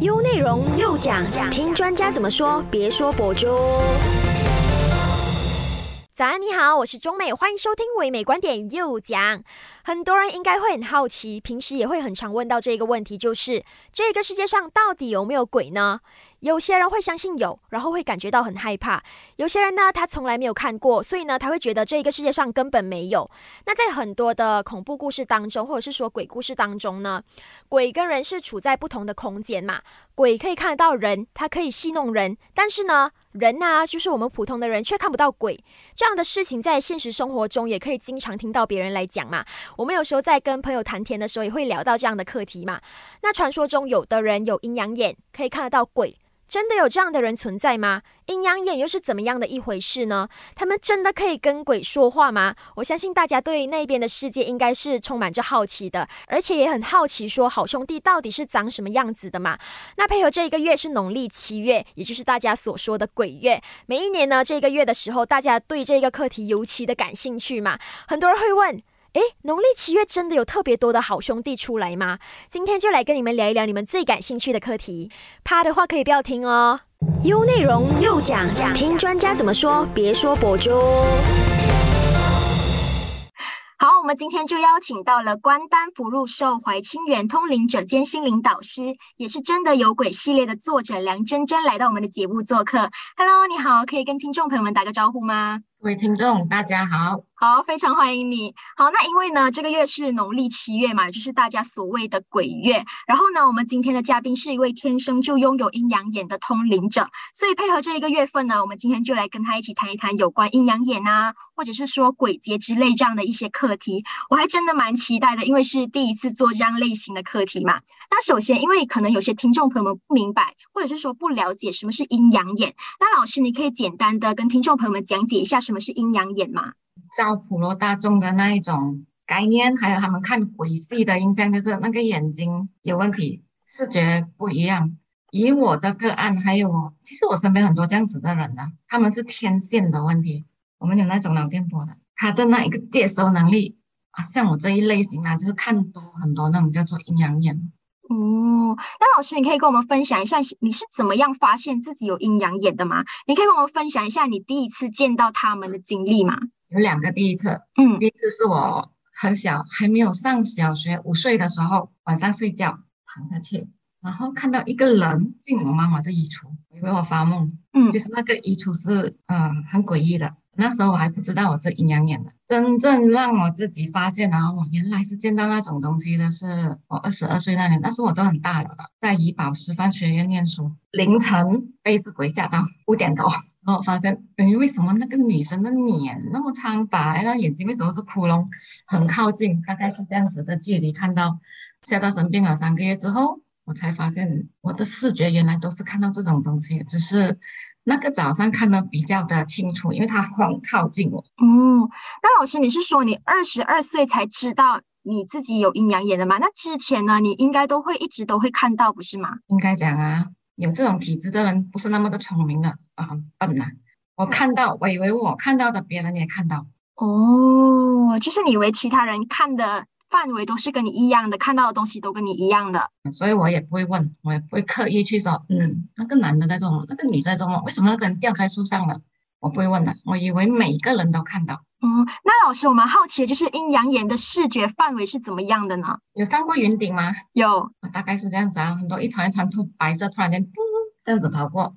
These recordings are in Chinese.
优内容又讲，听专家怎么说，别说博主。早安，你好，我是中美，欢迎收听唯美观点又讲。很多人应该会很好奇，平时也会很常问到这个问题，就是这个世界上到底有没有鬼呢？有些人会相信有，然后会感觉到很害怕；有些人呢，他从来没有看过，所以呢，他会觉得这个世界上根本没有。那在很多的恐怖故事当中，或者是说鬼故事当中呢，鬼跟人是处在不同的空间嘛。鬼可以看得到人，他可以戏弄人，但是呢，人啊，就是我们普通的人却看不到鬼。这样的事情在现实生活中也可以经常听到别人来讲嘛。我们有时候在跟朋友谈天的时候，也会聊到这样的课题嘛。那传说中有的人有阴阳眼，可以看得到鬼。真的有这样的人存在吗？阴阳眼又是怎么样的一回事呢？他们真的可以跟鬼说话吗？我相信大家对那边的世界应该是充满着好奇的，而且也很好奇，说好兄弟到底是长什么样子的嘛？那配合这一个月是农历七月，也就是大家所说的鬼月。每一年呢，这个月的时候，大家对这个课题尤其的感兴趣嘛。很多人会问。诶，农历七月真的有特别多的好兄弟出来吗？今天就来跟你们聊一聊你们最感兴趣的课题。怕的话可以不要听哦。优内容又讲讲，听专家怎么说，别说博主。好，我们今天就邀请到了关丹福禄寿怀清源通灵者兼心灵导师，也是真的有鬼系列的作者梁真真来到我们的节目做客。Hello，你好，可以跟听众朋友们打个招呼吗？各位听众，大家好。好，非常欢迎你。好，那因为呢，这个月是农历七月嘛，就是大家所谓的鬼月。然后呢，我们今天的嘉宾是一位天生就拥有阴阳眼的通灵者，所以配合这一个月份呢，我们今天就来跟他一起谈一谈有关阴阳眼啊，或者是说鬼节之类这样的一些课题。我还真的蛮期待的，因为是第一次做这样类型的课题嘛。那首先，因为可能有些听众朋友们不明白，或者是说不了解什么是阴阳眼，那老师你可以简单的跟听众朋友们讲解一下什么是阴阳眼吗？照普罗大众的那一种概念，还有他们看鬼戏的印象，就是那个眼睛有问题，视觉不一样。以我的个案，还有我，其实我身边很多这样子的人呢，他们是天线的问题。我们有那种脑电波的，他的那一个接收能力啊，像我这一类型啊，就是看多很多那种叫做阴阳眼。哦，那老师，你可以跟我们分享一下，你是怎么样发现自己有阴阳眼的吗？你可以跟我们分享一下你第一次见到他们的经历吗？有两个第一次，嗯，第一次是我很小，还没有上小学，五岁的时候，晚上睡觉躺下去，然后看到一个人进我妈妈的衣橱，以为我发梦，嗯，其实那个衣橱是嗯很诡异的。那时候我还不知道我是阴阳眼的，真正让我自己发现啊，我原来是见到那种东西的，是我二十二岁那年，那时候我都很大了，在怡宝师范学院念书，凌晨被只鬼吓到五点多，然后发现，等于为什么那个女生的脸那么苍白，那眼睛为什么是窟窿，很靠近，大概是这样子的距离看到，吓到生病了三个月之后，我才发现我的视觉原来都是看到这种东西，只是。那个早上看的比较的清楚，因为他很靠近我。嗯，那老师，你是说你二十二岁才知道你自己有阴阳眼的吗？那之前呢，你应该都会一直都会看到，不是吗？应该讲啊，有这种体质的人不是那么的聪明的啊，笨啊。我看到，我以为我看到的，别人也看到。哦，就是你以为其他人看的。范围都是跟你一样的，看到的东西都跟你一样的，所以我也不会问，我也不会刻意去说，嗯，那个男的在做梦，这个女在做梦，为什么那个人掉在树上了？我不会问的，我以为每个人都看到。嗯，那老师，我蛮好奇的就是阴阳眼的视觉范围是怎么样的呢？有上过云顶吗？有，大概是这样子啊，很多一团一团突白色，突然间嘟这样子跑过，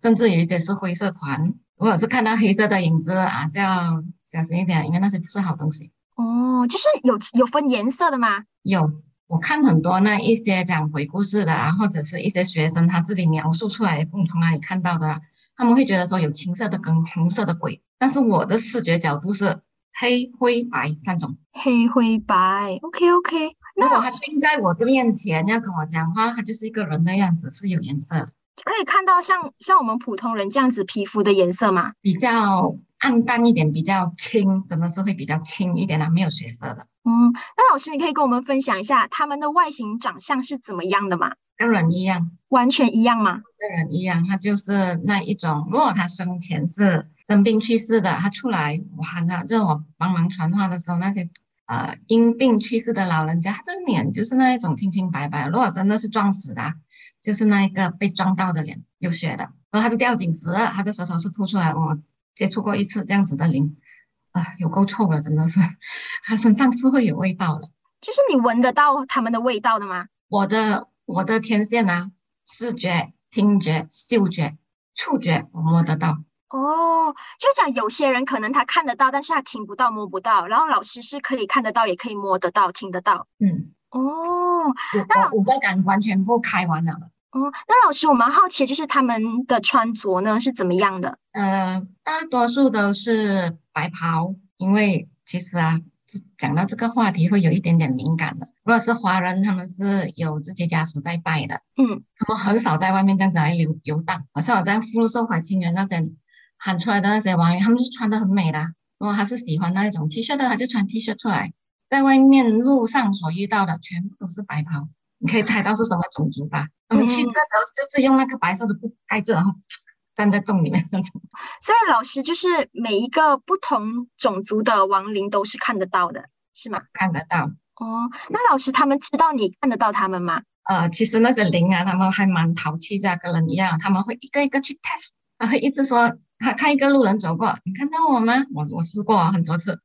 甚至有一些是灰色团，如果是看到黑色的影子啊，就要小心一点，因为那些不是好东西。哦，就是有有分颜色的吗？有，我看很多那一些讲鬼故事的啊，或者是一些学生他自己描述出来，不从哪里看到的，他们会觉得说有青色的跟红色的鬼，但是我的视觉角度是黑灰白三种。黑灰白，OK OK。如果他定在我的面前要跟我讲话，他就是一个人的样子，是有颜色的。可以看到像像我们普通人这样子皮肤的颜色吗？比较。暗淡一点，比较青，真的是会比较青一点的，没有血色的。嗯，那老师，你可以跟我们分享一下他们的外形长相是怎么样的吗？跟人一样，完全一样吗？跟人一样，他就是那一种。如果他生前是生病去世的，他出来哇，那让我帮忙传话的时候，那些呃因病去世的老人家，他的脸就是那一种清清白白。如果真的是撞死的，就是那一个被撞到的脸有血的，然后他是吊颈石，他的舌头是吐出来。我接触过一次这样子的灵，啊，有够臭了，真的是，他身上是会有味道的。就是你闻得到他们的味道的吗？我的我的天线啊，视觉、听觉、嗅觉、触觉，我摸得到。哦，就讲有些人可能他看得到，但是他听不到、摸不到。然后老师是可以看得到，也可以摸得到、听得到。嗯，哦，那五个感官全部开完了。哦，那老师，我蛮好奇，就是他们的穿着呢是怎么样的？呃，大多数都是白袍，因为其实啊，讲到这个话题会有一点点敏感的。如果是华人，他们是有自己家属在拜的，嗯，他们很少在外面这样子来游游荡。好像我在福禄寿怀清园那边喊出来的那些王爷，他们是穿的很美的。如果他是喜欢那一种 T 恤的，他就穿 T 恤出来。在外面路上所遇到的，全部都是白袍。你可以猜到是什么种族吧？他们去这候就是用那个白色的布盖着，然后 站在洞里面那种。所以老师就是每一个不同种族的亡灵都是看得到的，是吗？看得到。哦，那老师他们知道你看得到他们吗？呃，其实那些灵啊，他们还蛮淘气，的，跟人一样，他们会一个一个去 test，他会一直说，他看一个路人走过，你看到我吗？我我试过很多次。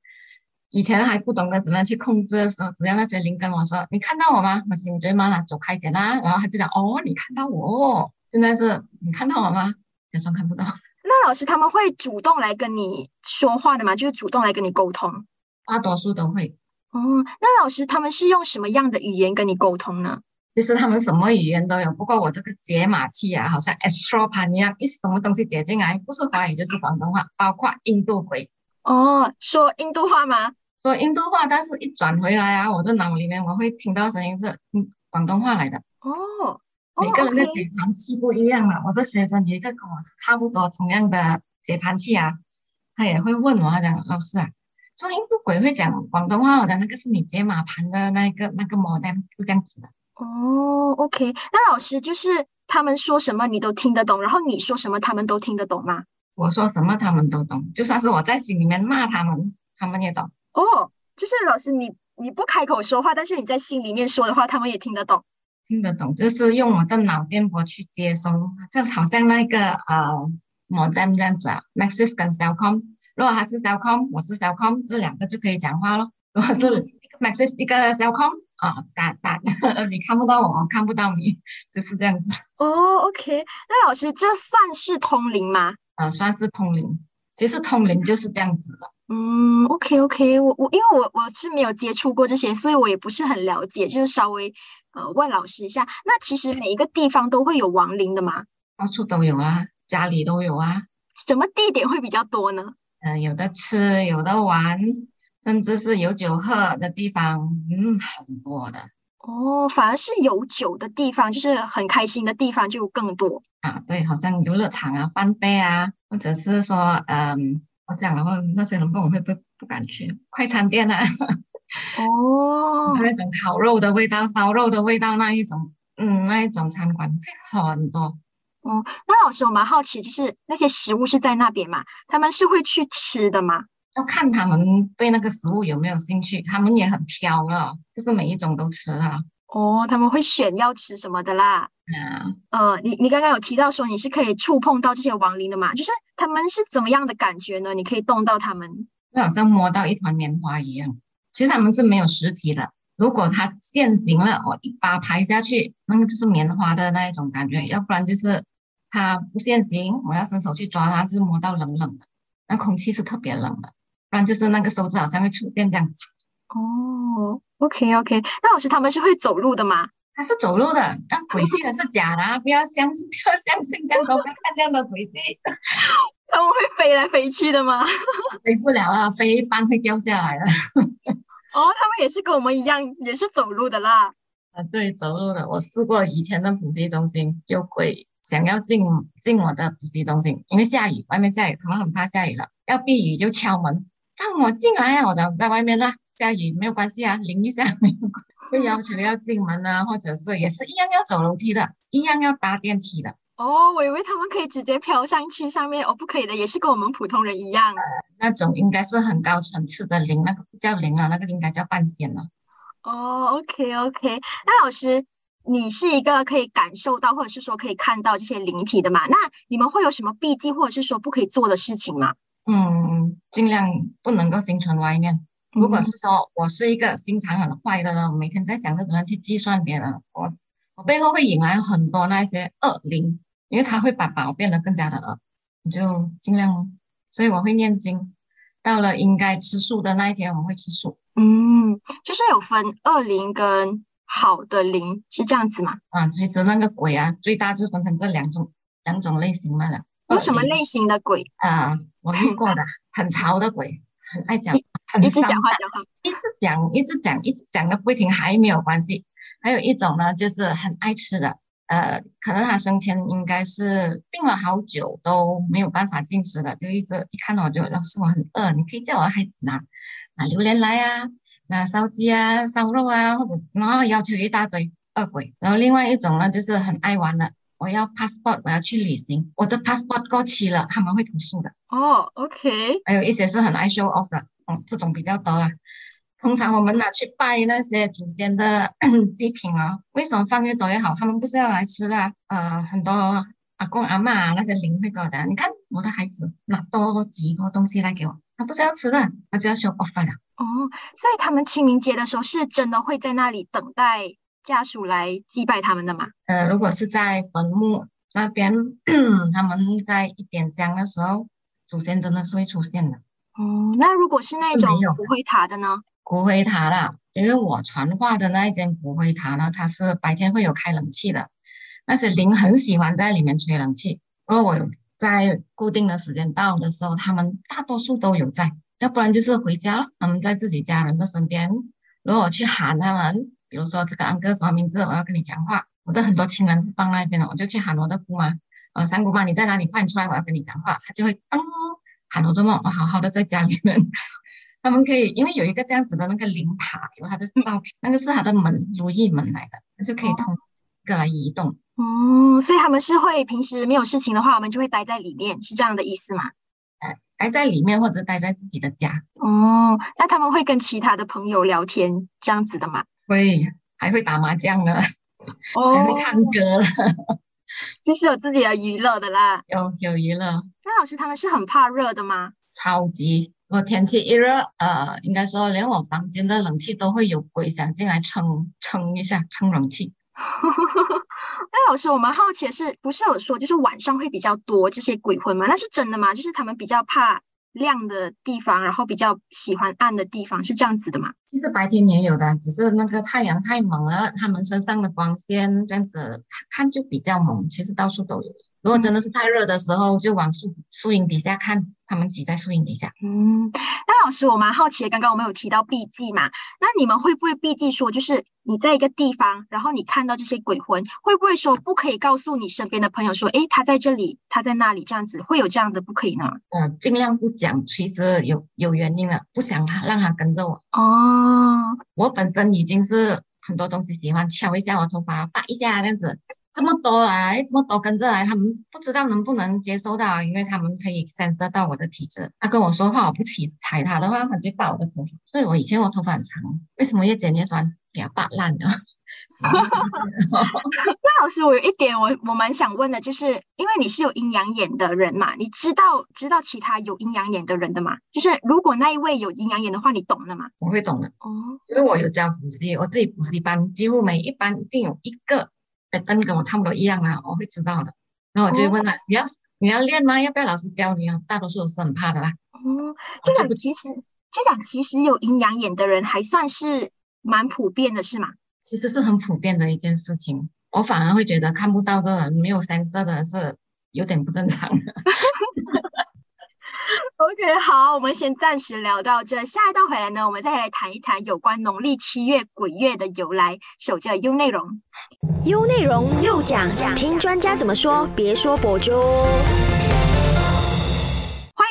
以前还不懂得怎么样去控制的时候，只要那些灵跟我说：“你看到我吗？”我心里就骂他走开一点啦。然后他就讲：“哦，你看到我，现在是你看到我吗？”假装看不到。那老师他们会主动来跟你说话的吗？就是主动来跟你沟通？大多数都会。哦，那老师他们是用什么样的语言跟你沟通呢？其实他们什么语言都有，不过我这个解码器啊，好像 Astro Pan 一样，一什么东西解进来，不是华语就是广东话，包括印度鬼。哦，说印度话吗？说印度话，但是一转回来啊，我的脑里面我会听到声音是嗯广东话来的哦。每个人的解盘器不一样啊。我的学生有一个跟我差不多同样的解盘器啊，他也会问我他讲老师啊，说印度鬼会讲广东话，我讲那个是你解码盘的那个那个 modem 是这样子的。哦，OK，那老师就是他们说什么你都听得懂，然后你说什么他们都听得懂吗？我说什么他们都懂，就算是我在心里面骂他们，他们也懂。哦，就是老师，你你不开口说话，但是你在心里面说的话，他们也听得懂，听得懂，就是用我的脑电波去接收，就好像那个呃，modem 这样子啊，Maxis 跟 Cellcom，如果他是 Cellcom，我是 Cellcom，这两个就可以讲话咯。如果是一个 Maxis 一个 Cellcom，啊，打打，你看不到我，我看不到你，就是这样子。哦，OK，那老师这算是通灵吗？呃，算是通灵，其实通灵就是这样子的。嗯，OK OK，我我因为我我是没有接触过这些，所以我也不是很了解，就是稍微呃问老师一下。那其实每一个地方都会有亡灵的吗？到处都有啊，家里都有啊。什么地点会比较多呢？嗯，有的吃，有的玩，甚至是有酒喝的地方，嗯，很多的。哦，反而是有酒的地方，就是很开心的地方就更多啊。对，好像游乐场啊、饭店啊，或者是说嗯。我讲的话，那些人我会不不敢去快餐店啊。哦，那种烤肉的味道、烧肉的味道那一种，嗯，那一种餐馆会很多。哦，那老师我蛮好奇，就是那些食物是在那边嘛？他们是会去吃的吗？要看他们对那个食物有没有兴趣，他们也很挑了，就是每一种都吃了。哦，他们会选要吃什么的啦。嗯，呃，你你刚刚有提到说你是可以触碰到这些亡灵的嘛？就是他们是怎么样的感觉呢？你可以动到他们，就好像摸到一团棉花一样。其实他们是没有实体的。如果它现形了，我一把拍下去，那个就是棉花的那一种感觉；要不然就是它不现形，我要伸手去抓它，就是摸到冷冷的，那空气是特别冷的。不然就是那个手指好像会触电这样子。哦，OK OK，那老师他们是会走路的吗？他是走路的，但鬼戏的是假的，啊！不要相信，不要相信这样都不要看这样的鬼戏。他们会飞来飞去的吗？飞不了啊，飞一般会掉下来了。哦，他们也是跟我们一样，也是走路的啦。啊，对，走路的。我试过以前的补习中心有鬼想要进进我的补习中心，因为下雨，外面下雨，他们很怕下雨了，要避雨就敲门，让我进来啊！我讲在外面啦，下雨没有关系啊，淋一下没有关。会要求要进门啊，或者是也是一样要走楼梯的，一样要搭电梯的。哦，我以为他们可以直接飘上去上面，哦，不可以的，也是跟我们普通人一样。那种应该是很高层次的灵，那个不叫灵啊，那个应该叫半仙了。哦，OK OK，那老师，你是一个可以感受到或者是说可以看到这些灵体的嘛？那你们会有什么避忌或者是说不可以做的事情吗？嗯，尽量不能够心存歪念。如果是说我是一个心肠很坏的人，我每天在想着怎么样去计算别人，我我背后会引来很多那些恶灵，因为他会把宝变得更加的恶。你就尽量，所以我会念经。到了应该吃素的那一天，我会吃素。嗯，就是有分恶灵跟好的灵，是这样子吗？啊，其实那个鬼啊，最大就分成这两种两种类型了。有什么类型的鬼？啊，我遇过的 很潮的鬼，很爱讲，一直讲话讲话，一直讲一直讲一直讲个不停，还没有关系。还有一种呢，就是很爱吃的。呃，可能他生前应该是病了好久都没有办法进食的，就一直一看到我就老师我很饿，你可以叫我孩子拿拿榴莲来啊，拿烧鸡啊、烧肉啊，或者然后要求一大堆饿鬼。然后另外一种呢，就是很爱玩的，我要 passport，我要去旅行，我的 passport 过期了，他们会投诉的。哦，OK。还有一些是很爱 show off 的，嗯，这种比较多啦。通常我们拿去拜那些祖先的 祭品啊，为什么放越多越好？他们不是要来吃的。呃，很多阿公阿妈那些灵会跟我讲，你看我的孩子拿多几多东西来给我，他不是要吃的，他就要收 off 了。哦，所以他们清明节的时候是真的会在那里等待家属来祭拜他们的吗？呃，如果是在坟墓那边，他们在一点香的时候，祖先真的是会出现的。哦，那如果是那种骨灰塔的呢？骨灰塔啦，因为我传话的那一间骨灰塔呢，它是白天会有开冷气的，那些灵很喜欢在里面吹冷气。如果我有在固定的时间到的时候，他们大多数都有在，要不然就是回家，他们在自己家人的身边。如果我去喊他们，比如说这个安哥什么名字，我要跟你讲话，我的很多亲人是放那边的，我就去喊我的姑妈，呃，三姑妈你在哪里？快点出来，我要跟你讲话。他就会噔喊我这么，我好好的在家里面。他们可以，因为有一个这样子的那个灵塔，有他的照片，那个是他的门，如意门来的，那就可以通个来移动。哦，所以他们是会平时没有事情的话，我们就会待在里面，是这样的意思吗？呃，待在里面或者待在自己的家。哦，那他们会跟其他的朋友聊天这样子的吗？会，还会打麻将呢，还会唱歌了，就是有自己的娱乐的啦。有有娱乐。那老师他们是很怕热的吗？超级。我天气一热，呃，应该说连我房间的冷气都会有鬼想进来撑撑一下，撑冷气。那老师，我们好奇的是，不是有说就是晚上会比较多这些鬼魂吗？那是真的吗？就是他们比较怕。亮的地方，然后比较喜欢暗的地方，是这样子的吗？其实白天也有的，只是那个太阳太猛了，他们身上的光线这样子看就比较猛。其实到处都有。如果真的是太热的时候，就往树树荫底下看，他们挤在树荫底下。嗯，那老师，我蛮好奇，刚刚我们有提到避忌嘛？那你们会不会避忌说，就是你在一个地方，然后你看到这些鬼魂，会不会说不可以告诉你身边的朋友说，诶，他在这里，他在那里，这样子会有这样的不可以呢？嗯，尽量不讲。其实有有原因了，不想他让他跟着我。哦，我本身已经是很多东西喜欢敲一下我头发，拔一下这样子。这么多来，这么多跟着来，他们不知道能不能接受到，因为他们可以感受到我的体质。他跟我说话，我不起踩他的话，他就拔我的头发。所以我以前我头发很长，为什么越剪越短？给它拔烂了。那老师，我有一点我我蛮想问的，就是因为你是有阴阳眼的人嘛，你知道知道其他有阴阳眼的人的吗？就是如果那一位有阴阳眼的话，你懂的吗？我会懂的哦，因为我有教补习，我自己补习班几乎每一班一定有一个。跟跟我差不多一样啊，我会知道的。然后我就问他：“你要你要练吗？要不要老师教你啊？”大多数都是很怕的啦。哦，这讲其实这讲其实有阴阳眼的人还算是蛮普遍的，是吗？其实是很普遍的一件事情。我反而会觉得看不到的人、没有三色的人是有点不正常的。OK，好，我们先暂时聊到这。下一段回来呢，我们再来谈一谈有关农历七月鬼月的由来。守着 U 内容，U 内容又讲讲，听专家怎么说，别说博主。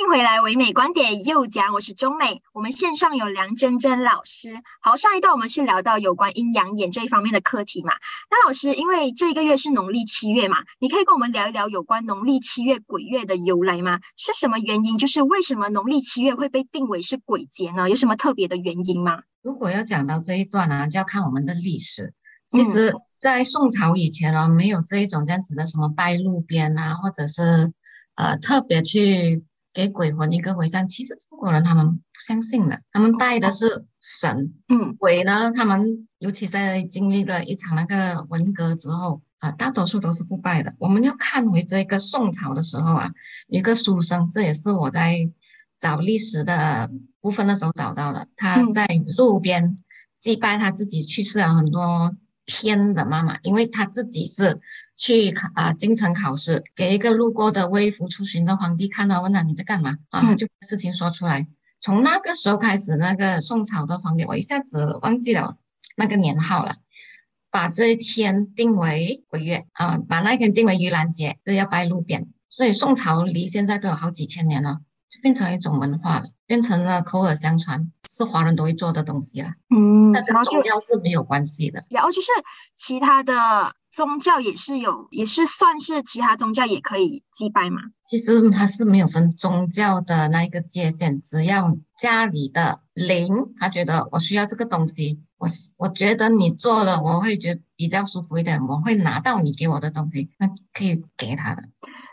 回来，唯美观点又讲，我是中美。我们线上有梁真真老师。好，上一段我们是聊到有关阴阳眼这一方面的课题嘛？那老师，因为这个月是农历七月嘛，你可以跟我们聊一聊有关农历七月鬼月的由来吗？是什么原因？就是为什么农历七月会被定为是鬼节呢？有什么特别的原因吗？如果要讲到这一段呢，就要看我们的历史。其实，在宋朝以前哦，没有这一种这样子的什么拜路边啊，或者是呃特别去给鬼魂一个回向。其实中国人他们不相信的，他们拜的是神。嗯，鬼呢，他们尤其在经历了一场那个文革之后啊，大多数都是不拜的。我们要看回这个宋朝的时候啊，一个书生，这也是我在找历史的部分的时候找到的，他在路边祭拜他自己去世了很多。天的妈妈，因为他自己是去考啊京城考试，给一个路过的微服出巡的皇帝看到，问他你在干嘛啊？他就事情说出来。从那个时候开始，那个宋朝的皇帝，我一下子忘记了那个年号了，把这一天定为鬼月啊，把那一天定为盂兰节，这要拜路边。所以宋朝离现在都有好几千年了。就变成一种文化了，变成了口耳相传，是华人都会做的东西了。嗯，那跟宗教是没有关系的。然后就是其他的宗教也是有，也是算是其他宗教也可以祭拜嘛。其实它是没有分宗教的那一个界限，只要家里的灵他觉得我需要这个东西，我我觉得你做了我会觉得比较舒服一点，我会拿到你给我的东西，那可以给他的。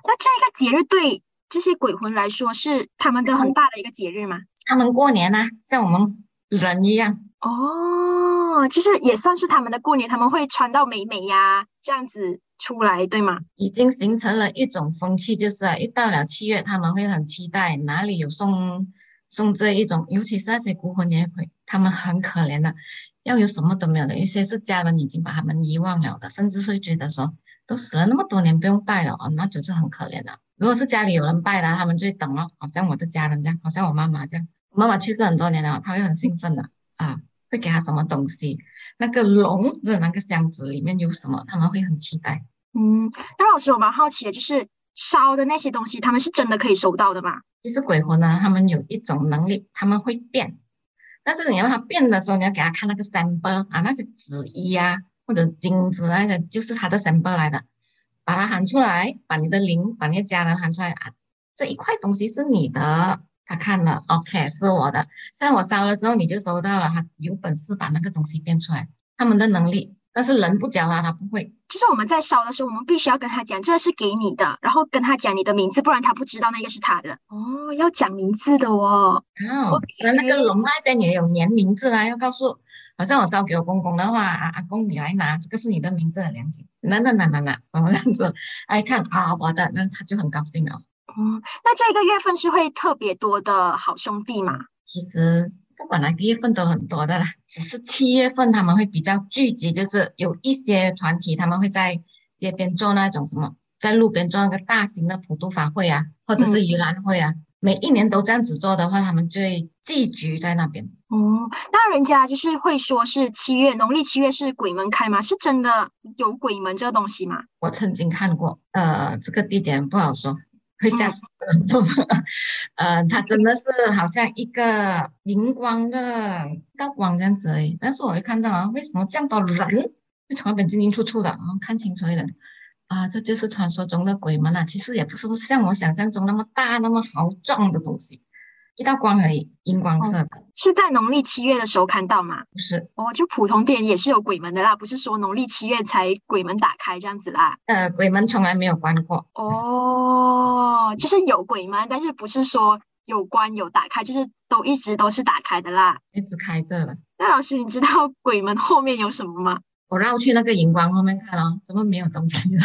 那这一个节日对？这些鬼魂来说是他们的很大的一个节日吗？他们过年呢，像我们人一样哦，就是也算是他们的过年，他们会穿到美美呀，这样子出来，对吗？已经形成了一种风气，就是啊一到了七月，他们会很期待哪里有送送这一种，尤其是那些孤魂野鬼，他们很可怜的，要有什么都没有的，有些是家人已经把他们遗忘了的，甚至是觉得说都死了那么多年不用拜了啊，那就是很可怜的。如果是家里有人拜的，他们就等了，好像我的家人这样，好像我妈妈这样。妈妈去世很多年了，他会很兴奋的啊，会给他什么东西？那个龙的那个箱子里面有什么？他们会很期待。嗯，那老师我蛮好奇的，就是烧的那些东西，他们是真的可以收到的吗？其实鬼魂呢，他们有一种能力，他们会变，但是你要他变的时候，你要给他看那个 sample 啊，那些纸衣啊或者金子那个，就是他的 sample 来的。把它喊出来，把你的灵，把你的家人喊出来啊！这一块东西是你的，他看了，OK，是我的。像我烧了之后，你就收到了。他有本事把那个东西变出来，他们的能力。但是人不教他，他不会。就是我们在烧的时候，我们必须要跟他讲，这是给你的，然后跟他讲你的名字，不然他不知道那个是他的。哦，要讲名字的哦。哦，那那个龙那边也有粘名字啦，要告诉。好像我烧给我公公的话，阿阿公你来拿，这个是你的名字的良心，那那那那那怎么样子？哎，看啊，我的，那他就很高兴了。哦，那这个月份是会特别多的好兄弟吗？其实不管哪个月份都很多的啦，只是七月份他们会比较聚集，就是有一些团体他们会在街边做那种什么，在路边做那个大型的普渡法会啊，或者是盂兰会啊。每一年都这样子做的话，他们就会聚集在那边。哦，那人家就是会说是七月，农历七月是鬼门开吗？是真的有鬼门这个东西吗？我曾经看过，呃，这个地点不好说，会吓死人。呃，它真的是好像一个荧光的高光这样子而已。但是我会看到啊，为什么这样多人会从那边进进出出的？然后看清楚一点。啊，这就是传说中的鬼门了！其实也不是像我想象中那么大、那么豪壮的东西，一道光而已，荧光色的。是在农历七月的时候看到吗？不是，哦，就普通店也是有鬼门的啦，不是说农历七月才鬼门打开这样子啦。呃，鬼门从来没有关过。哦，就是有鬼门，但是不是说有关有打开，就是都一直都是打开的啦，一直开着的。那老师，你知道鬼门后面有什么吗？我绕去那个荧光后面看哦，怎么没有东西了？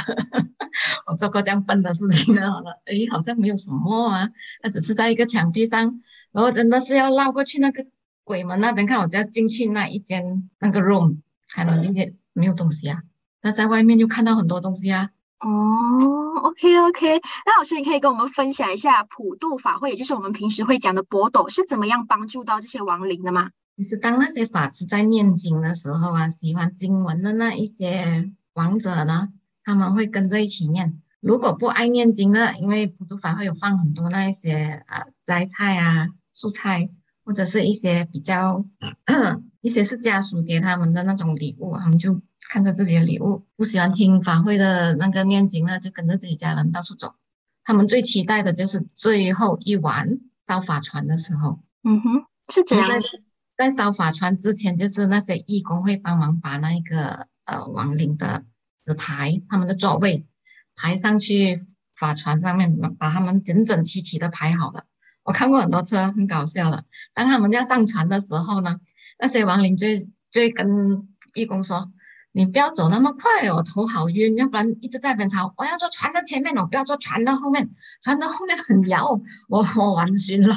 我做过这样笨的事情了，哎，好像没有什么啊，它只是在一个墙壁上，然后真的是要绕过去那个鬼门那边看，我就要进去那一间那个 room，才能进去，没有东西啊。那在外面就看到很多东西啊。哦，OK OK，那老师你可以跟我们分享一下普渡法会，也就是我们平时会讲的博斗是怎么样帮助到这些亡灵的吗？其实，当那些法师在念经的时候啊，喜欢经文的那一些王者呢，他们会跟着一起念。如果不爱念经的，因为普渡法会有放很多那一些啊斋菜啊、素菜，或者是一些比较 一些是家属给他们的那种礼物，他们就看着自己的礼物。不喜欢听法会的那个念经呢，就跟着自己家人到处走。他们最期待的就是最后一晚造法船的时候。嗯哼，是这样。在烧法船之前，就是那些义工会帮忙把那个呃亡灵的纸牌，他们的座位排上去法船上面，把他们整整齐齐的排好了。我看过很多次，很搞笑的。当他们要上船的时候呢，那些亡灵就就跟义工说：“你不要走那么快，我头好晕，要不然一直在边吵。我要坐船的前面，我不要坐船的后面，船的后面很摇，我我玩熏龙，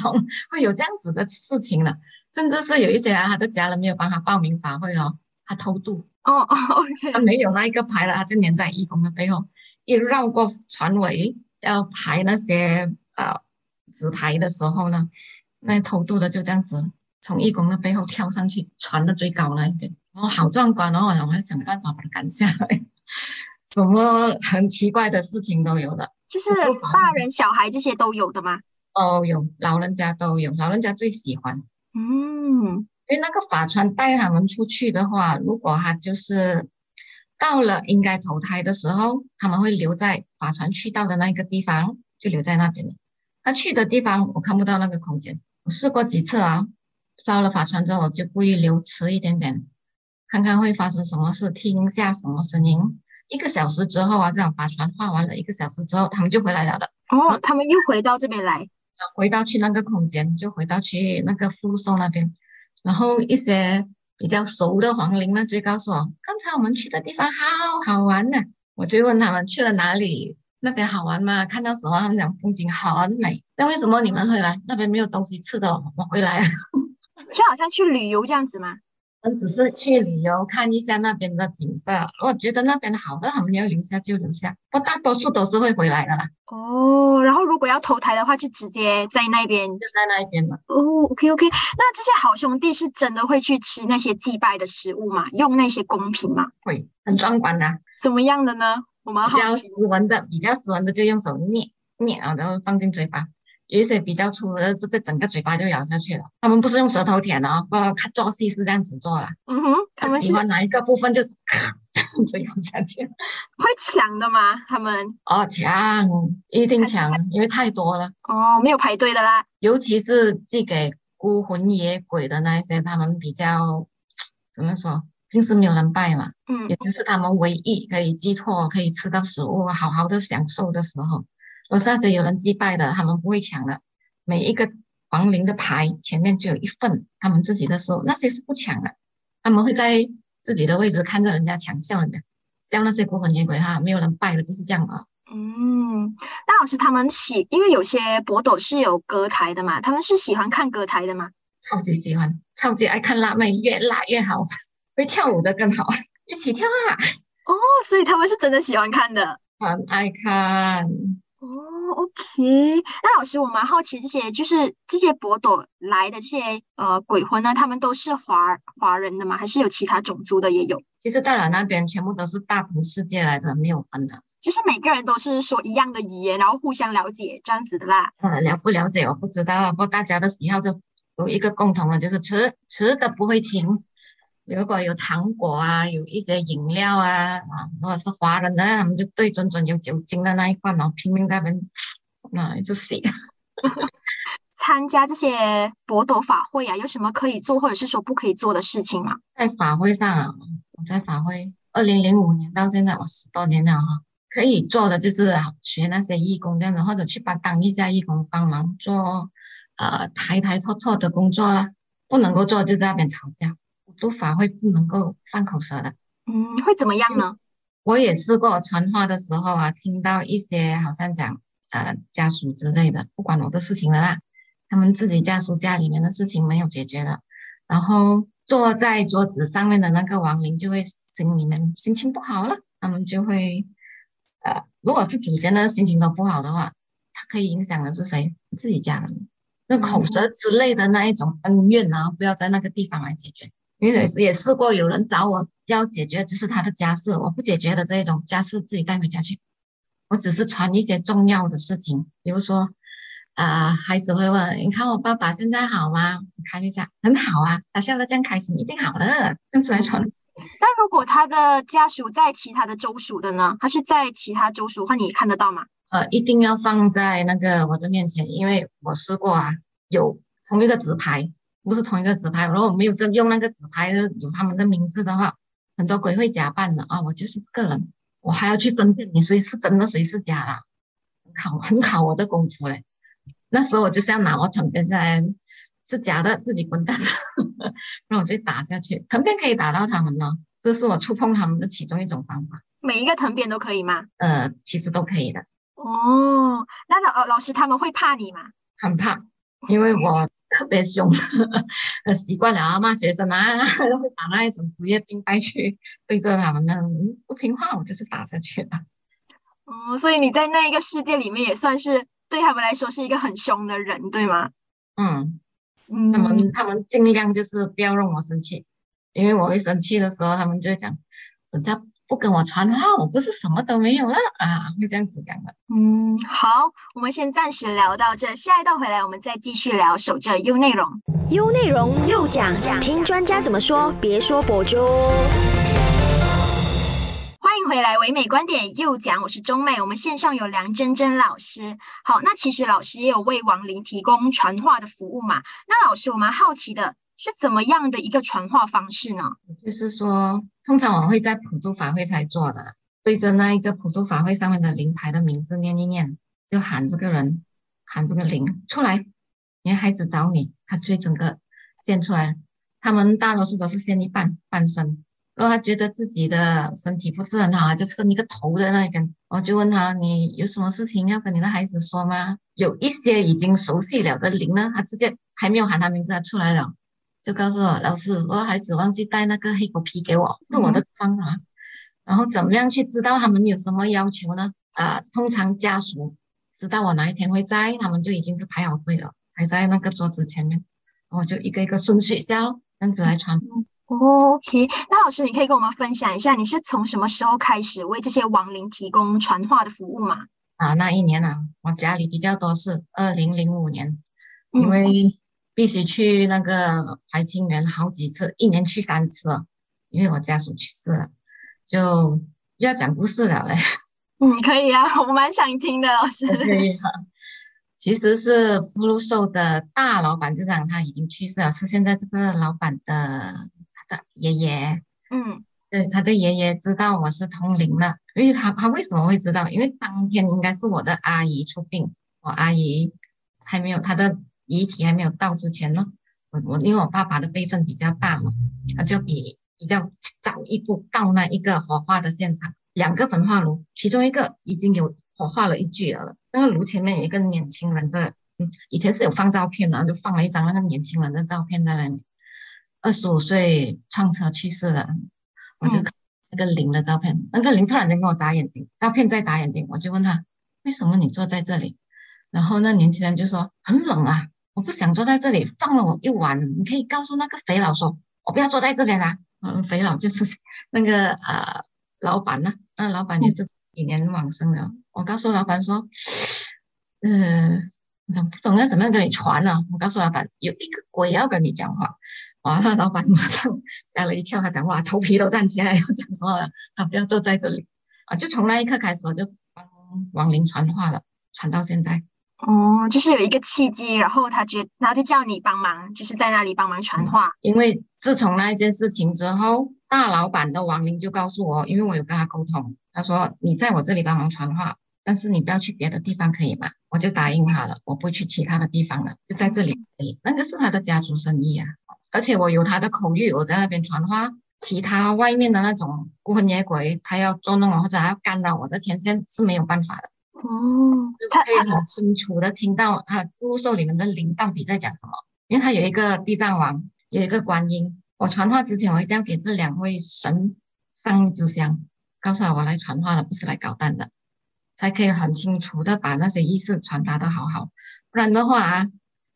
会有这样子的事情的。甚至是有一些啊，他的家人没有帮他报名法会哦，他偷渡哦哦，OK，他没有那一个牌了，他就粘在义工的背后，一绕过船尾要排那些呃。”纸牌的时候呢，那偷渡的就这样子从义工的背后跳上去，船的最高那一边，然后好壮观哦！我们想办法把他赶下来，什么很奇怪的事情都有的，就是大人小孩这些都有的吗？哦，有，老人家都有，老人家最喜欢。嗯，因为那个法船带他们出去的话，如果他就是到了应该投胎的时候，他们会留在法船去到的那个地方，就留在那边他去的地方我看不到那个空间，我试过几次啊，招了法船之后我就故意留迟一点点，看看会发生什么事，听一下什么声音。一个小时之后啊，这样法船画完了一个小时之后，他们就回来了的。哦，他们又回到这边来，回到去那个空间，就回到去那个附送那边。然后一些比较熟的皇陵呢，就告诉我，刚才我们去的地方好好玩呢。我就问他们去了哪里。那边好玩吗？看到什么？他们讲风景很美。那为什么你们会来？那边没有东西吃的，我回来。就好像去旅游这样子吗？我们，只是去旅游看一下那边的景色。我觉得那边好的，他们要留下就留下。不，大多数都是会回来的啦。哦，然后如果要投胎的话，就直接在那边，就在那一边了。哦，OK OK。那这些好兄弟是真的会去吃那些祭拜的食物吗？用那些公品吗？会，很壮观的。什么样的呢？我们比较斯文的，比较斯文的就用手捏捏啊，然后放进嘴巴。有一些比较粗的，是这整个嘴巴就咬下去了。他们不是用舌头舔的哦，他做戏是这样子做的。嗯哼，他们喜欢哪一个部分就这样子咬下去。会抢的吗？他们？哦，抢，一定抢，因为太多了。哦，没有排队的啦。尤其是寄给孤魂野鬼的那一些，他们比较怎么说？平时没有人拜嘛，嗯，也就是他们唯一可以寄托、可以吃到食物、好好的享受的时候。我是那些有人祭拜的，他们不会抢的。每一个亡灵的牌前面就有一份他们自己的食物，那些是不抢的。他们会在自己的位置看着人家抢笑人家，像那些孤魂野鬼哈，没有人拜的就是这样啊。嗯，那老师他们喜，因为有些博斗是有歌台的嘛，他们是喜欢看歌台的吗？超级喜欢，超级爱看辣妹，越辣越好。会跳舞的更好，一起跳啊！哦，所以他们是真的喜欢看的，很爱看。哦，OK。那老师，我蛮好奇，这些就是这些博朵来的这些呃鬼魂呢，他们都是华华人的吗？还是有其他种族的也有？其实到了那边，全部都是大同世界来的，没有分的。就是每个人都是说一样的语言，然后互相了解这样子的啦。呃，了不了解我不知道，不过大家的喜好就有一个共同的，就是吃吃的不会停。如果有糖果啊，有一些饮料啊，啊，如果是华人呢，他们就对准准有酒精的那一罐哦，拼命在那边吃，那一直洗。参加这些博斗法会啊，有什么可以做或者是说不可以做的事情吗？在法会上啊，我在法会二零零五年到现在，我十多年了哈，可以做的就是学那些义工这样子，或者去帮当一下义工，帮忙做呃抬抬错错的工作啦。不能够做就在那边吵架。读法会不能够放口舌的，嗯，会怎么样呢？我也试过传话的时候啊，听到一些好像讲呃家属之类的，不管我的事情了啦，他们自己家属家里面的事情没有解决的，然后坐在桌子上面的那个亡灵就会心里面心情不好了，他们就会呃，如果是祖先的心情都不好的话，他可以影响的是谁？自己家人，那口舌之类的那一种恩怨啊，不要在那个地方来解决。因为也试过有人找我要解决，就是他的家事，我不解决的这一种家事自己带回家去。我只是传一些重要的事情，比如说，啊，孩子会问：“你看我爸爸现在好吗？”我看一下，很好啊，他笑得这样开心，一定好的。这样子来传。那如果他的家属在其他的州属的呢？他是在其他州属的话，你看得到吗？呃，一定要放在那个我的面前，因为我试过啊，有同一个纸牌。不是同一个纸牌，如果没有这用那个纸牌有他们的名字的话，很多鬼会假扮的啊，我就是这个人，我还要去分辨你谁是真的，谁是假的，考很考我的功夫嘞。那时候我就是要拿我藤鞭下来，是假的自己滚蛋，让我就打下去。藤鞭可以打到他们呢，这是我触碰他们的其中一种方法。每一个藤鞭都可以吗？呃，其实都可以的。哦，那老老师他们会怕你吗？很怕，因为我特别凶，习惯了啊骂学生啊，会把那一种职业病带去对着他们呢，不听话我就是打下去了。哦，所以你在那一个世界里面也算是对他们来说是一个很凶的人，对吗？嗯嗯，那么他们尽量就是不要让我生气，因为我会生气的时候，他们就会讲，等下。不跟我传话，我不是什么都没有了啊，会这样子讲的。嗯，好，我们先暂时聊到这，下一道回来我们再继续聊。守着 U 内容，U 内容又讲讲，听专家怎么说，别说博主。欢迎回来，唯美观点又讲，我是中美，我们线上有梁真真老师。好，那其实老师也有为亡灵提供传话的服务嘛？那老师，我蛮好奇的。是怎么样的一个传话方式呢？就是说，通常我会在普渡法会才做的，对着那一个普渡法会上面的灵牌的名字念一念，就喊这个人，喊这个灵出来，你的孩子找你，他就整个现出来。他们大多数都是现一半半身，如果他觉得自己的身体不是很好，就剩一个头的那边，我就问他，你有什么事情要跟你的孩子说吗？有一些已经熟悉了的灵呢，他直接还没有喊他名字，他出来了。就告诉我老师，我孩子忘记带那个黑狗皮给我，是我的方法。然后怎么样去知道他们有什么要求呢？啊，通常家属知道我哪一天会在，他们就已经是排好队了，排在那个桌子前面，我就一个一个顺序下这样子来传。OK，那老师你可以跟我们分享一下，你是从什么时候开始为这些亡灵提供传话的服务吗？啊，那一年啊，我家里比较多是二零零五年，因为。必须去那个怀清园好几次，一年去三次，因为我家属去世了，就要讲故事了嘞。嗯，可以啊，我蛮想听的，老师。可以哈。其实是福禄寿的大老板，就讲他已经去世了，是现在这个老板的他的爷爷。嗯，对，他的爷爷知道我是通灵了，因为他他为什么会知道？因为当天应该是我的阿姨出殡，我阿姨还没有他的。遗体还没有到之前呢，我我因为我爸爸的辈分比较大嘛，他就比比较早一步到那一个火化的现场，两个焚化炉，其中一个已经有火化了一具了，那个炉前面有一个年轻人的，嗯，以前是有放照片的，就放了一张那个年轻人的照片在那里，二十五岁撞车去世了，我就看那个灵的照片，那个灵突然间跟我眨眼睛，照片在眨眼睛，我就问他为什么你坐在这里，然后那年轻人就说很冷啊。我不想坐在这里，放了我一晚。你可以告诉那个肥佬说，我不要坐在这边啦。嗯，肥佬就是那个呃老板呢，那老板也是几年往生的。我告诉老板说，嗯呃，不懂要怎么样跟你传呢？我告诉老板，有一个鬼要跟你讲话。哇，那老板马上吓了一跳，他讲话头皮都站起来，要讲说他不要坐在这里啊。就从那一刻开始，我就帮王林传话了，传到现在。哦，就是有一个契机，然后他觉，然后就叫你帮忙，就是在那里帮忙传话。因为自从那一件事情之后，大老板的王林就告诉我，因为我有跟他沟通，他说你在我这里帮忙传话，但是你不要去别的地方，可以吗？我就答应他了，我不去其他的地方了，就在这里可以。那个是他的家族生意啊，而且我有他的口谕，我在那边传话，其他外面的那种孤魂野鬼，他要捉弄我或者要干扰我的天线是没有办法的。哦，他可以很清楚的听到啊，祝寿里面的灵到底在讲什么？因为他有一个地藏王，有一个观音。我传话之前，我一定要给这两位神上一支香，告诉他我来传话的，不是来搞蛋的，才可以很清楚的把那些意思传达的好好。不然的话啊，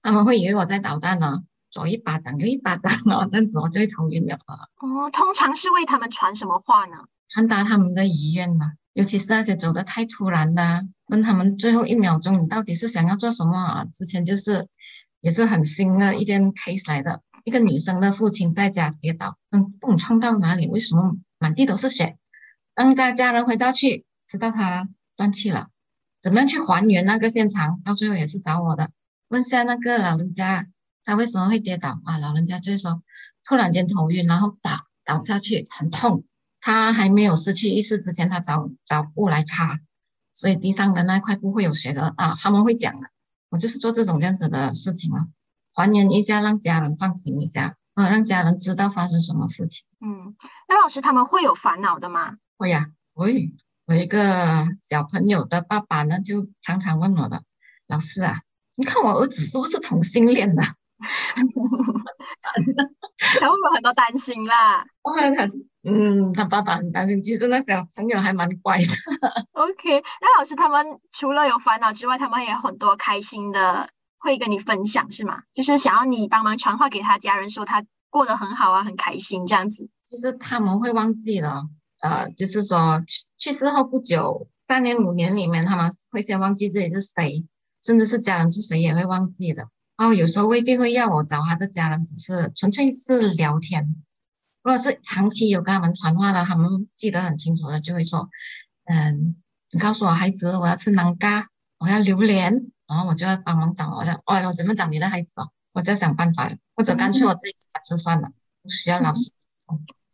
他们会以为我在捣蛋呢，左一巴掌右一巴掌哦，这样子我就会头晕了啊。哦，通常是为他们传什么话呢？传达他们的遗愿嘛。尤其是那些走的太突然的，问他们最后一秒钟你到底是想要做什么啊？之前就是也是很新的一件 case 来的，一个女生的父亲在家跌倒，嗯，蹦撞到哪里？为什么满地都是血？当大家人回到去，知道他断气了，怎么样去还原那个现场？到最后也是找我的，问下那个老人家，他为什么会跌倒啊？老人家就说突然间头晕，然后倒倒下去，很痛。他还没有失去意识之前，他找找布来擦，所以地上的那块布会有血的啊。他们会讲的，我就是做这种这样子的事情了，还原一下，让家人放心一下，啊，让家人知道发生什么事情。嗯，那老师他们会有烦恼的吗？会呀，会。我一个小朋友的爸爸呢，就常常问我的老师啊，你看我儿子是不是同性恋的？他会有很多担心啦。他嗯，他爸爸很担心。其实那小朋友还蛮乖的。OK，那老师他们除了有烦恼之外，他们也有很多开心的，会跟你分享是吗？就是想要你帮忙传话给他家人，说他过得很好啊，很开心这样子。其实他们会忘记了，呃，就是说去世后不久，三年五年里面，他们会先忘记自己是谁，甚至是家人是谁也会忘记的。哦，有时候未必会要我找他的家人，只是纯粹是聊天。如果是长期有跟他们传话的，他们记得很清楚的，就会说：“嗯，你告诉我孩子，我要吃南瓜，我要榴莲，然后我就要帮忙找。我想，哦，我怎么找你的孩子哦？我在想办法，或者干脆我自己给他吃算了，不需要老师。”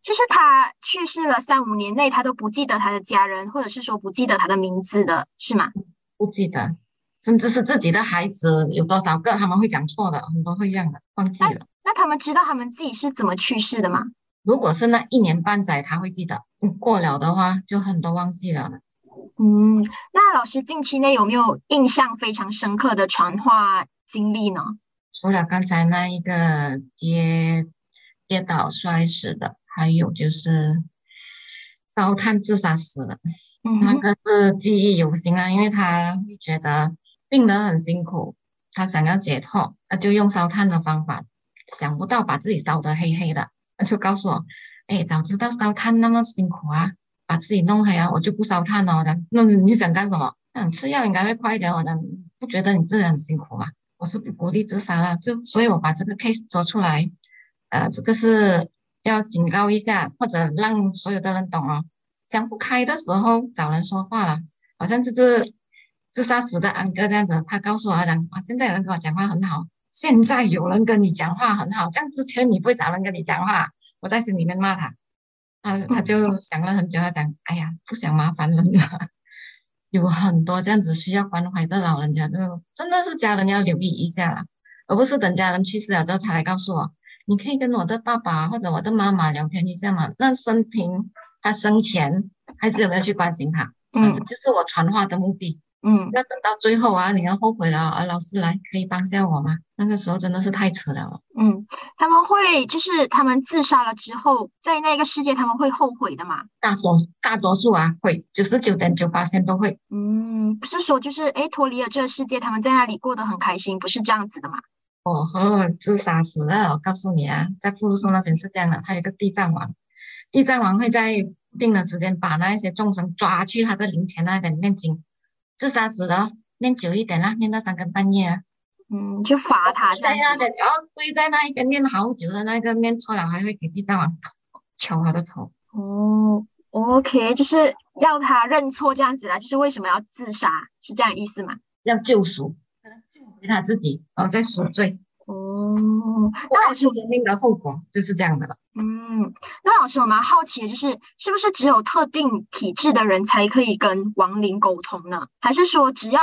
就是他去世了三五年内，他都不记得他的家人，或者是说不记得他的名字的，是吗？不记得。甚至是自己的孩子有多少个，他们会讲错的，很多会一样的，忘记了。那他们知道他们自己是怎么去世的吗？如果是那一年半载，他会记得；过了的话，就很多忘记了。嗯，那老师近期内有没有印象非常深刻的传话经历呢？除了刚才那一个跌跌倒摔死的，还有就是烧炭自杀死的，那个是记忆犹新啊，因为他会觉得。病人很辛苦，他想要解脱，那就用烧炭的方法，想不到把自己烧得黑黑的，他就告诉我：“哎，早知道烧炭那么辛苦啊，把自己弄黑啊，我就不烧炭了。”：“那你想干什么？想吃药应该会快一点。”我讲：“不觉得你自己很辛苦吗？”我是不鼓励自杀了，就所以我把这个 case 说出来，呃，这个是要警告一下，或者让所有的人懂哦。想不开的时候找人说话了，好像是。自杀死的安哥这样子，他告诉我讲：“哇，现在有人跟我讲话很好，现在有人跟你讲话很好，这样之前你不会找人跟你讲话。”我在心里面骂他，他他就想了很久，他讲：“哎呀，不想麻烦人了，有很多这样子需要关怀的老人家，就真的是家人要留意一下了，而不是等家人去世了之后才来告诉我。你可以跟我的爸爸或者我的妈妈聊天一下嘛？那生平他生前还是有没有去关心他？嗯，这就是我传话的目的。”嗯，要等到最后啊，你要后悔了啊！老师来，可以帮下我吗？那个时候真的是太迟了。嗯，他们会就是他们自杀了之后，在那个世界他们会后悔的嘛？大多大多数啊，会九十九点九八千都会。嗯，不是说就是哎脱离了这个世界，他们在那里过得很开心，不是这样子的嘛？哦呵，自杀死了。我告诉你啊，在富禄松那边是这样的，还有一个地藏王，地藏王会在定的时间把那一些众生抓去他的灵前那边念经。自杀死了，念久一点啦，念到三更半夜啊。嗯，就罚他。在那个，然后跪在那一边念好久的那个，念错了还会给地藏王敲他的头。哦，OK，就是要他认错这样子啦。就是为什么要自杀？是这样意思吗？要救赎，救回他自己，然后再赎罪。哦，那老师生命的后果就是这样的了。嗯，那老师我蛮好奇的就是，是不是只有特定体质的人才可以跟亡灵沟通呢？还是说只要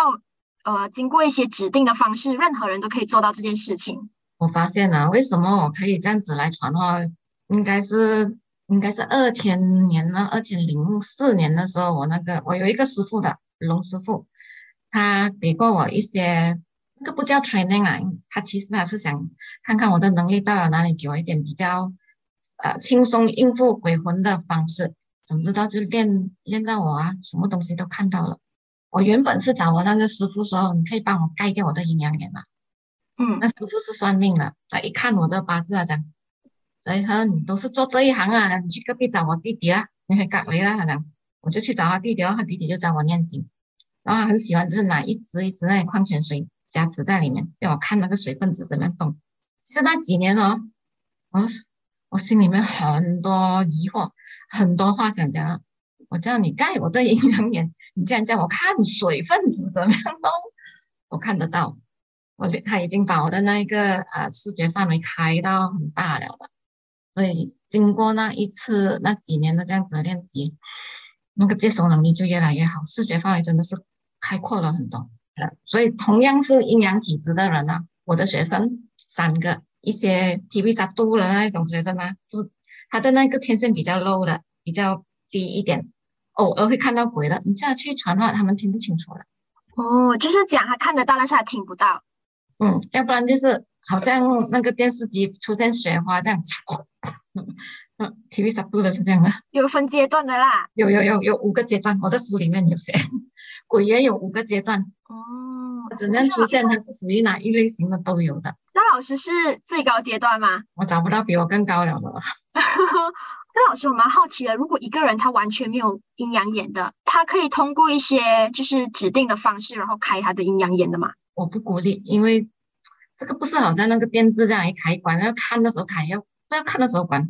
呃经过一些指定的方式，任何人都可以做到这件事情？我发现了，为什么我可以这样子来传话？应该是应该是二千年呢，二千零四年的时候，我那个我有一个师傅的龙师傅，他给过我一些。那个不叫 training 啊，他其实他是想看看我的能力到了哪里，给我一点比较呃轻松应付鬼魂的方式。怎么知道就练练到我啊，什么东西都看到了。我原本是找我那个师傅说，你可以帮我盖掉我的阴阳眼吗？嗯，那师傅是算命的，他一看我的八字啊，讲，哎，他说你都是做这一行啊，你去隔壁找我弟弟啊，你会改回来他讲，我就去找他弟弟，然后他弟弟就找我念经，然后他很喜欢就是拿一支一支那矿泉水。加持在里面，让我看那个水分子怎么样动。其实那几年哦，我我心里面很多疑惑，很多话想讲。我叫你盖我的阴阳眼，你竟然叫我看水分子怎么样动？我看得到，我他已经把我的那一个啊视觉范围开到很大了的，所以经过那一次那几年的这样子的练习，那个接收能力就越来越好，视觉范围真的是开阔了很多。所以同样是阴阳体质的人啊，我的学生三个，一些 TV 杀度的那一种学生啊，就是他的那个天线比较 low 的，比较低一点，偶尔会看到鬼的。你这样去传话，他们听不清楚的。哦，就是讲他看得到，但是他听不到。嗯，要不然就是好像那个电视机出现雪花这样子。嗯，TV 杀度的是这样的，有分阶段的啦。有有有有五个阶段，我的书里面有写，鬼也有五个阶段。哦，怎样出现，它是属于哪一类型的都有的。那老师是最高阶段吗？我找不到比我更高了的了。那老师，我蛮好奇的，如果一个人他完全没有阴阳眼的，他可以通过一些就是指定的方式，然后开他的阴阳眼的吗？我不鼓励，因为这个不是好像那个电视这样一开关，要看的时候开，要不要看的时候关。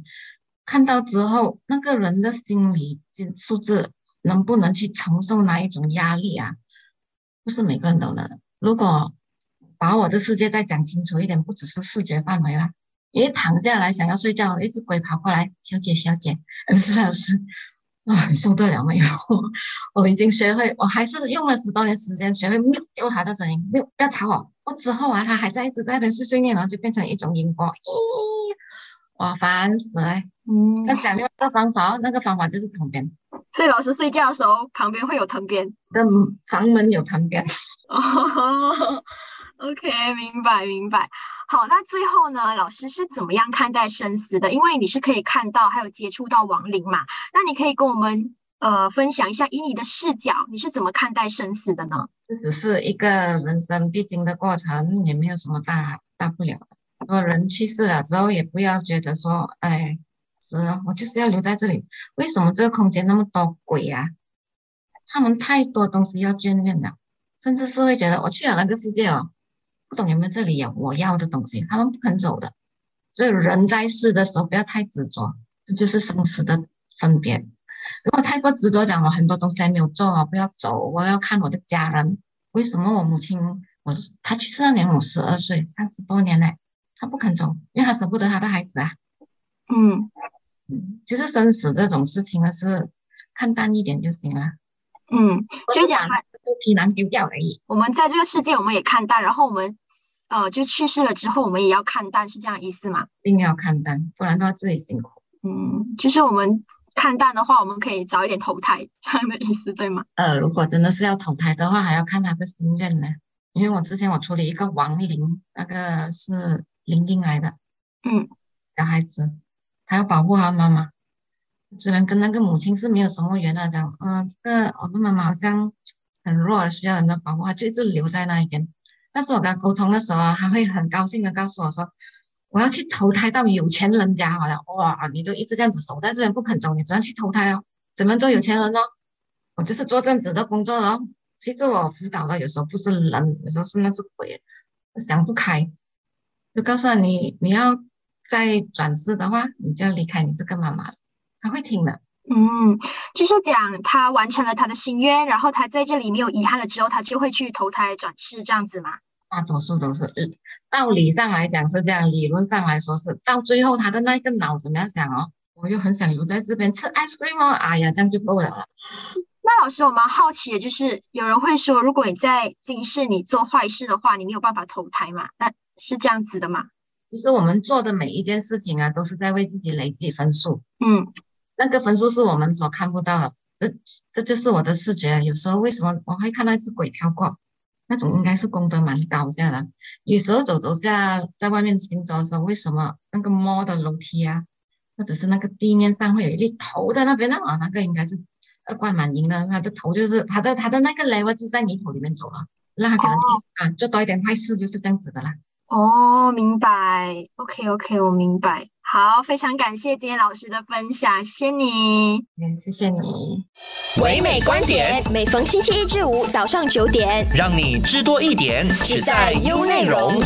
看到之后，那个人的心理素质能不能去承受那一种压力啊？不是每个人都能。如果把我的世界再讲清楚一点，不只是视觉范围啦。一躺下来想要睡觉，一只鬼跑过来，小姐小姐，老师老师，啊，你受得了没有？我已经学会，我还是用了十多年时间学会没有丢他的声音，没有不要吵我。我之后啊，他还在一直在那边碎碎念，然后就变成一种音波，咦，我烦死了。嗯，要想另外一个方法，那个方法就是藤鞭。所以老师睡觉的时候旁边会有藤鞭，的房门有藤鞭。哦，OK，明白明白。好，那最后呢，老师是怎么样看待生死的？因为你是可以看到还有接触到亡灵嘛，那你可以跟我们呃分享一下，以你的视角，你是怎么看待生死的呢？这只是一个人生必经的过程，也没有什么大大不了的。说人去世了之后，也不要觉得说，哎。是啊，我就是要留在这里。为什么这个空间那么多鬼啊？他们太多东西要眷恋了，甚至是会觉得我去了那个世界哦，不懂有没有这里有我要的东西，他们不肯走的。所以人在世的时候不要太执着，这就是生死的分别。如果太过执着，讲我很多东西还没有做啊，不要走，我要看我的家人。为什么我母亲，我她去世那年我十二岁，三十多年了，她不肯走，因为她舍不得她的孩子啊。嗯。嗯，其实生死这种事情呢，是看淡一点就行了。嗯，就讲肚皮囊丢掉而已。我们在这个世界，我们也看淡，然后我们呃，就去世了之后，我们也要看淡，是这样意思吗？一定要看淡，不然的话自己辛苦。嗯，就是我们看淡的话，我们可以早一点投胎，这样的意思对吗？呃，如果真的是要投胎的话，还要看他的心愿呢。因为我之前我处理一个亡灵，那个是灵婴来的，嗯，小孩子。他要保护他妈妈，虽然跟那个母亲是没有什么缘的，讲，嗯，这个我的妈妈好像很弱，需要人的保护，他就一直留在那一边。但是我跟他沟通的时候，他会很高兴的告诉我说，我要去投胎到有钱人家，好像哇，你就一直这样子守在这边不肯走，你怎样去投胎哦？怎么做有钱人呢？我就是做正职的工作哦。其实我辅导的有时候不是人，有时候是那只鬼，想不开，就告诉你，你要。再转世的话，你就要离开你这个妈妈了。他会听的。嗯，就是讲他完成了他的心愿，然后他在这里没有遗憾了之后，他就会去投胎转世这样子嘛？大多数都是，道理上来讲是这样，理论上来说是。到最后他的那个脑怎么样想哦？我又很想留在这边吃 ice cream 哦。哎呀，这样就够了。那老师，我蛮好奇的，就是有人会说，如果你在今世你做坏事的话，你没有办法投胎嘛？那是这样子的吗？其实我们做的每一件事情啊，都是在为自己累积分数。嗯，那个分数是我们所看不到的。这这就是我的视觉。有时候为什么我会看到一只鬼飘过？那种应该是功德蛮高下的。有时候走走下，在外面行走的时候，为什么那个摸的楼梯啊，或者是那个地面上会有一粒头在那边呢？啊，那个应该是二冠满盈的，他的头就是他的他的那个 level 就在泥土里面走了，那他可能啊做多一点坏事就是这样子的啦。哦，明白。OK，OK，我明白。好，非常感谢今天老师的分享，谢谢你。嗯，谢谢你。唯美观点，每逢星期一至五早上九点，让你知多一点，只在优内容。